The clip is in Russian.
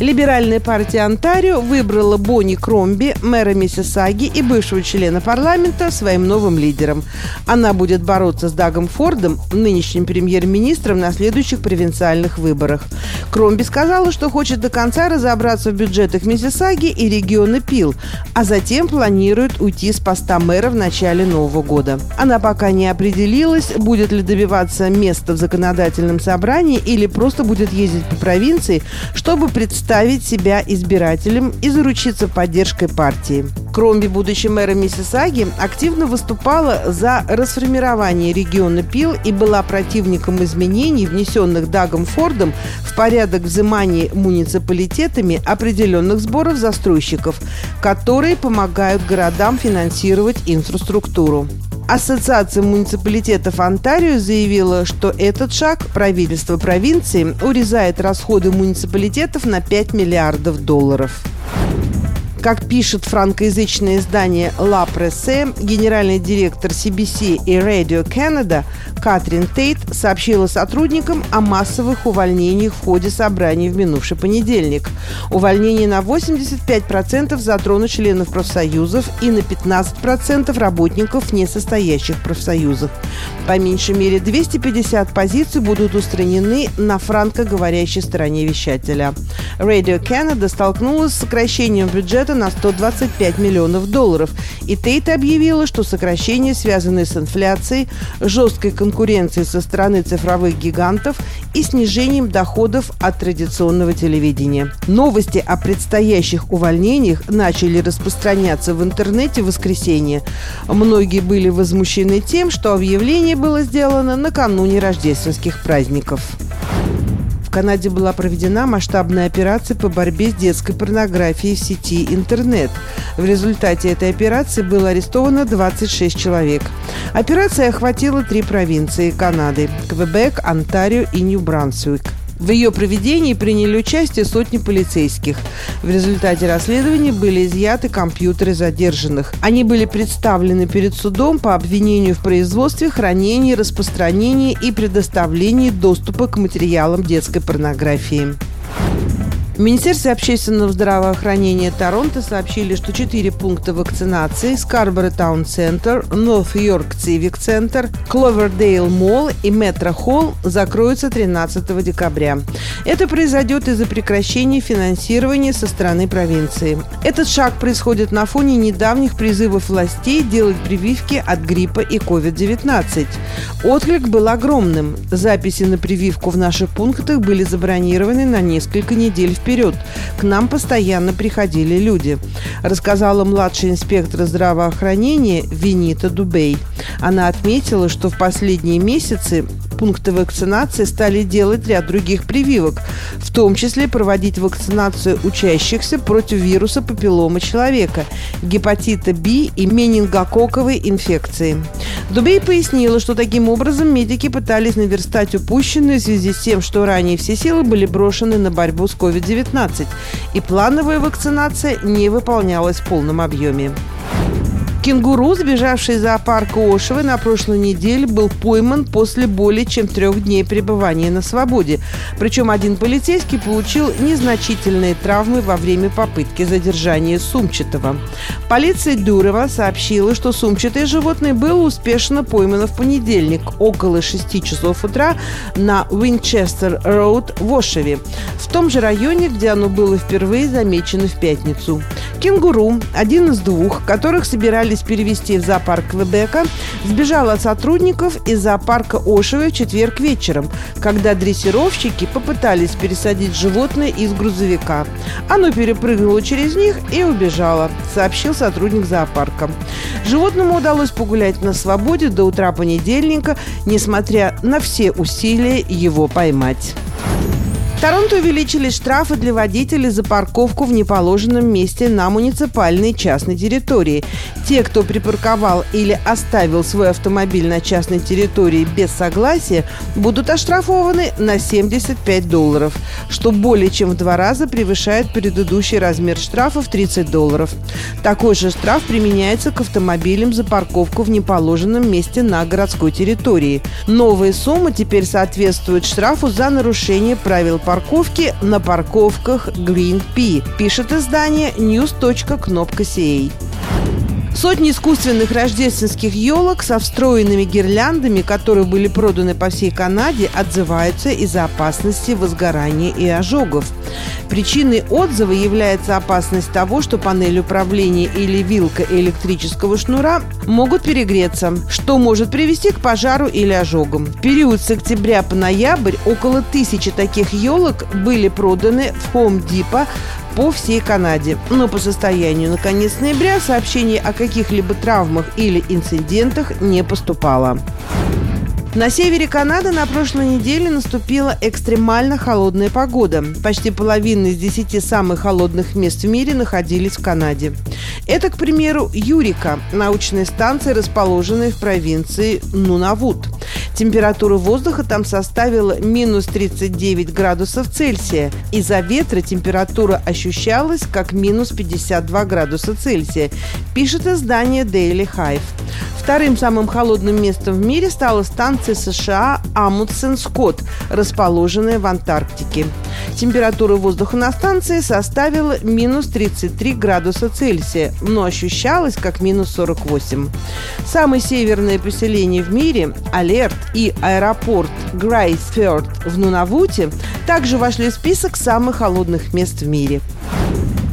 Либеральная партия Онтарио выбрала Бонни Кромби, мэра Миссисаги и бывшего члена парламента, своим новым лидером. Она будет бороться с Дагом Фордом, нынешним премьер-министром, на следующих провинциальных выборах. Кромби сказала, что хочет до конца разобраться в бюджетах Миссисаги и региона Пил, а затем планирует уйти с поста мэра в начале Нового года. Она пока не определилась, будет ли добиваться места в законодательном собрании или просто будет ездить по провинции, чтобы представить представить себя избирателем и заручиться поддержкой партии. Кромби, будучи мэром Миссисаги, активно выступала за расформирование региона Пил и была противником изменений, внесенных Дагом Фордом в порядок взимания муниципалитетами определенных сборов застройщиков, которые помогают городам финансировать инфраструктуру. Ассоциация муниципалитетов Онтарио заявила, что этот шаг правительства провинции урезает расходы муниципалитетов на 5 миллиардов долларов. Как пишет франкоязычное издание La Presse, генеральный директор CBC и Radio Canada Катрин Тейт сообщила сотрудникам о массовых увольнениях в ходе собраний в минувший понедельник. Увольнение на 85% затронут членов профсоюзов и на 15% работников не состоящих в профсоюзах. По меньшей мере 250 позиций будут устранены на франкоговорящей стороне вещателя. Radio Canada столкнулась с сокращением бюджета на 125 миллионов долларов. И Тейт объявила, что сокращения связаны с инфляцией, жесткой конкуренцией со стороны цифровых гигантов и снижением доходов от традиционного телевидения. Новости о предстоящих увольнениях начали распространяться в интернете в воскресенье. Многие были возмущены тем, что объявление было сделано накануне рождественских праздников. В Канаде была проведена масштабная операция по борьбе с детской порнографией в сети интернет. В результате этой операции было арестовано 26 человек. Операция охватила три провинции Канады – Квебек, Онтарио и Нью-Брансуик – в ее проведении приняли участие сотни полицейских. В результате расследования были изъяты компьютеры задержанных. Они были представлены перед судом по обвинению в производстве, хранении, распространении и предоставлении доступа к материалам детской порнографии. В Министерстве общественного здравоохранения Торонто сообщили, что четыре пункта вакцинации – Scarborough Town Centre, North York Civic Centre, Cloverdale Mall и Metro Hall закроются 13 декабря. Это произойдет из-за прекращения финансирования со стороны провинции. Этот шаг происходит на фоне недавних призывов властей делать прививки от гриппа и COVID-19. Отклик был огромным. Записи на прививку в наших пунктах были забронированы на несколько недель вперед вперед. К нам постоянно приходили люди, рассказала младший инспектор здравоохранения Винита Дубей. Она отметила, что в последние месяцы пункты вакцинации стали делать ряд других прививок, в том числе проводить вакцинацию учащихся против вируса папиллома человека, гепатита B и менингококковой инфекции. Дубей пояснила, что таким образом медики пытались наверстать упущенную в связи с тем, что ранее все силы были брошены на борьбу с COVID-19, и плановая вакцинация не выполнялась в полном объеме. Кенгуру, сбежавший из зоопарка Ошевы на прошлой неделе, был пойман после более чем трех дней пребывания на свободе. Причем один полицейский получил незначительные травмы во время попытки задержания сумчатого. Полиция Дурова сообщила, что сумчатое животное было успешно поймано в понедельник около 6 часов утра на Винчестер-Роуд в Ошеве, в том же районе, где оно было впервые замечено в пятницу. Кенгуру, один из двух, которых собирали пытались перевести в зоопарк Квебека, сбежал от сотрудников из зоопарка Ошевы в четверг вечером, когда дрессировщики попытались пересадить животное из грузовика. Оно перепрыгнуло через них и убежало, сообщил сотрудник зоопарка. Животному удалось погулять на свободе до утра понедельника, несмотря на все усилия его поймать. Торонто увеличились штрафы для водителей за парковку в неположенном месте на муниципальной частной территории. Те, кто припарковал или оставил свой автомобиль на частной территории без согласия, будут оштрафованы на 75 долларов, что более чем в два раза превышает предыдущий размер штрафа в 30 долларов. Такой же штраф применяется к автомобилям за парковку в неположенном месте на городской территории. Новая сумма теперь соответствует штрафу за нарушение правил парковки парковки на парковках Green P, пишет издание news.кнопка.ca. Сотни искусственных рождественских елок со встроенными гирляндами, которые были проданы по всей Канаде, отзываются из-за опасности возгорания и ожогов. Причиной отзыва является опасность того, что панель управления или вилка электрического шнура могут перегреться, что может привести к пожару или ожогам. В период с октября по ноябрь около тысячи таких елок были проданы в Home Depot по всей Канаде. Но по состоянию на конец ноября сообщений о каких-либо травмах или инцидентах не поступало. На севере Канады на прошлой неделе наступила экстремально холодная погода. Почти половина из десяти самых холодных мест в мире находились в Канаде. Это, к примеру, Юрика, научная станция, расположенная в провинции Нунавут. Температура воздуха там составила минус 39 градусов Цельсия. Из-за ветра температура ощущалась как минус 52 градуса Цельсия, пишет издание Daily Hive. Вторым самым холодным местом в мире стала станция США Амундсен-Скотт, расположенная в Антарктике. Температура воздуха на станции составила минус 33 градуса Цельсия, но ощущалась как минус 48. Самое северное поселение в мире, Алерт и аэропорт Грейсфорд в Нунавуте также вошли в список самых холодных мест в мире.